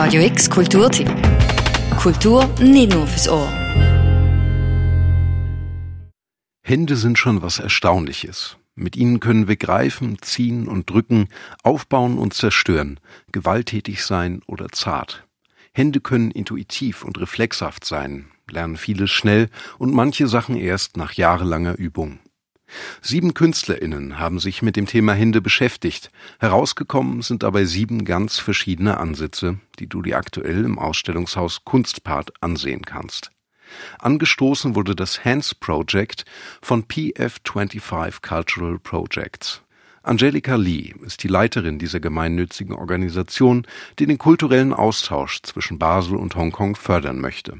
Radio X Kulturtipp. Kultur nicht nur fürs Ohr. Hände sind schon was Erstaunliches. Mit ihnen können wir greifen, ziehen und drücken, aufbauen und zerstören, gewalttätig sein oder zart. Hände können intuitiv und reflexhaft sein, lernen vieles schnell und manche Sachen erst nach jahrelanger Übung. Sieben KünstlerInnen haben sich mit dem Thema Hände beschäftigt. Herausgekommen sind dabei sieben ganz verschiedene Ansätze, die du dir aktuell im Ausstellungshaus Kunstpart ansehen kannst. Angestoßen wurde das Hands Project von PF25 Cultural Projects. Angelika Lee ist die Leiterin dieser gemeinnützigen Organisation, die den kulturellen Austausch zwischen Basel und Hongkong fördern möchte.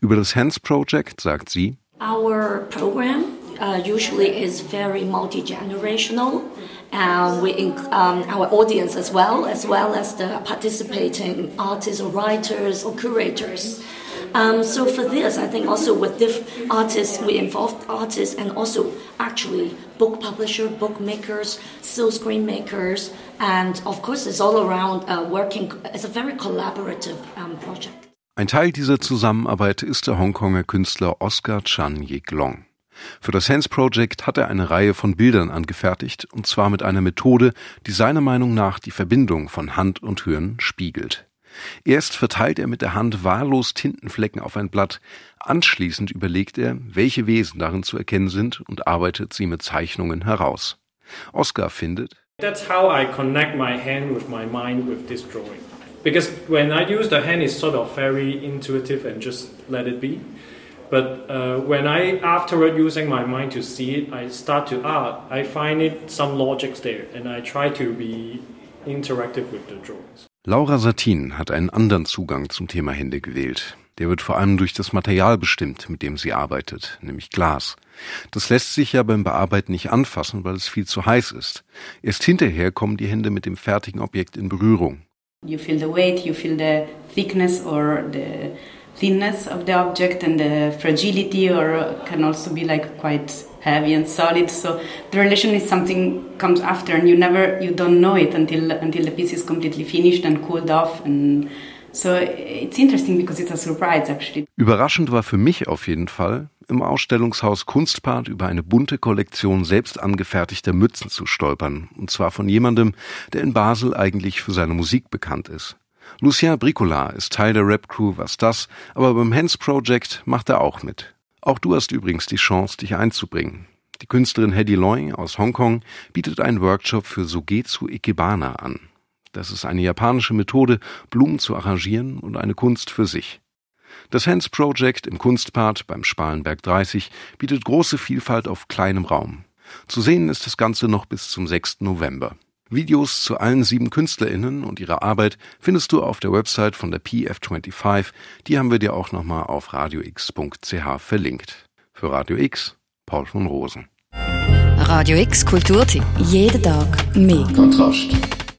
Über das Hands Project sagt sie, Our program uh, usually is very multi-generational and we um, our audience as well, as well as the participating artists or writers or curators. Um, so for this, I think also with diff artists, we involved artists and also actually book publisher, bookmakers, still screen makers, and of course it's all around uh, working. It's a very collaborative um, project. Ein Teil dieser Zusammenarbeit ist der Hongkonger Künstler Oscar Chan Yik Long. Für das Hands Project hat er eine Reihe von Bildern angefertigt, und zwar mit einer Methode, die seiner Meinung nach die Verbindung von Hand und Hirn spiegelt. Erst verteilt er mit der Hand wahllos Tintenflecken auf ein Blatt, anschließend überlegt er, welche Wesen darin zu erkennen sind und arbeitet sie mit Zeichnungen heraus. Oscar findet, That's how I connect my hand with my mind with this drawing. Because when I use the hand, it's sort of very intuitive and just let it be. But uh, when I, afterward, using my mind to see it, I start to art. I find it some logics there, and I try to be interactive with the drawings. Laura Satin hat einen anderen Zugang zum Thema Hände gewählt. Der wird vor allem durch das Material bestimmt, mit dem sie arbeitet, nämlich Glas. Das lässt sich ja beim Bearbeiten nicht anfassen, weil es viel zu heiß ist. Erst hinterher kommen die Hände mit dem fertigen Objekt in Berührung. You feel the weight, you feel the thickness or the thinness of the object and the fragility or can also be like quite heavy and solid. So the relation is something comes after and you never you don't know it until until the piece is completely finished and cooled off. And so it's interesting because it's a surprise actually. Überraschend war für mich auf jeden Fall, im Ausstellungshaus Kunstpart über eine bunte Kollektion selbst angefertigter Mützen zu stolpern, und zwar von jemandem, der in Basel eigentlich für seine Musik bekannt ist. Lucien Bricola ist Teil der Rap-Crew Was das, aber beim Hands Project macht er auch mit. Auch du hast übrigens die Chance, dich einzubringen. Die Künstlerin Hedy Loy aus Hongkong bietet einen Workshop für Sogetsu Ikebana an. Das ist eine japanische Methode, Blumen zu arrangieren und eine Kunst für sich. Das Hands Project im Kunstpart beim Spalenberg 30 bietet große Vielfalt auf kleinem Raum. Zu sehen ist das Ganze noch bis zum 6. November. Videos zu allen sieben KünstlerInnen und ihrer Arbeit findest du auf der Website von der PF25. Die haben wir dir auch nochmal auf radiox.ch verlinkt. Für Radio X, Paul von Rosen. Radio X Kulturtipp. Jeden Tag mehr. Kontrast.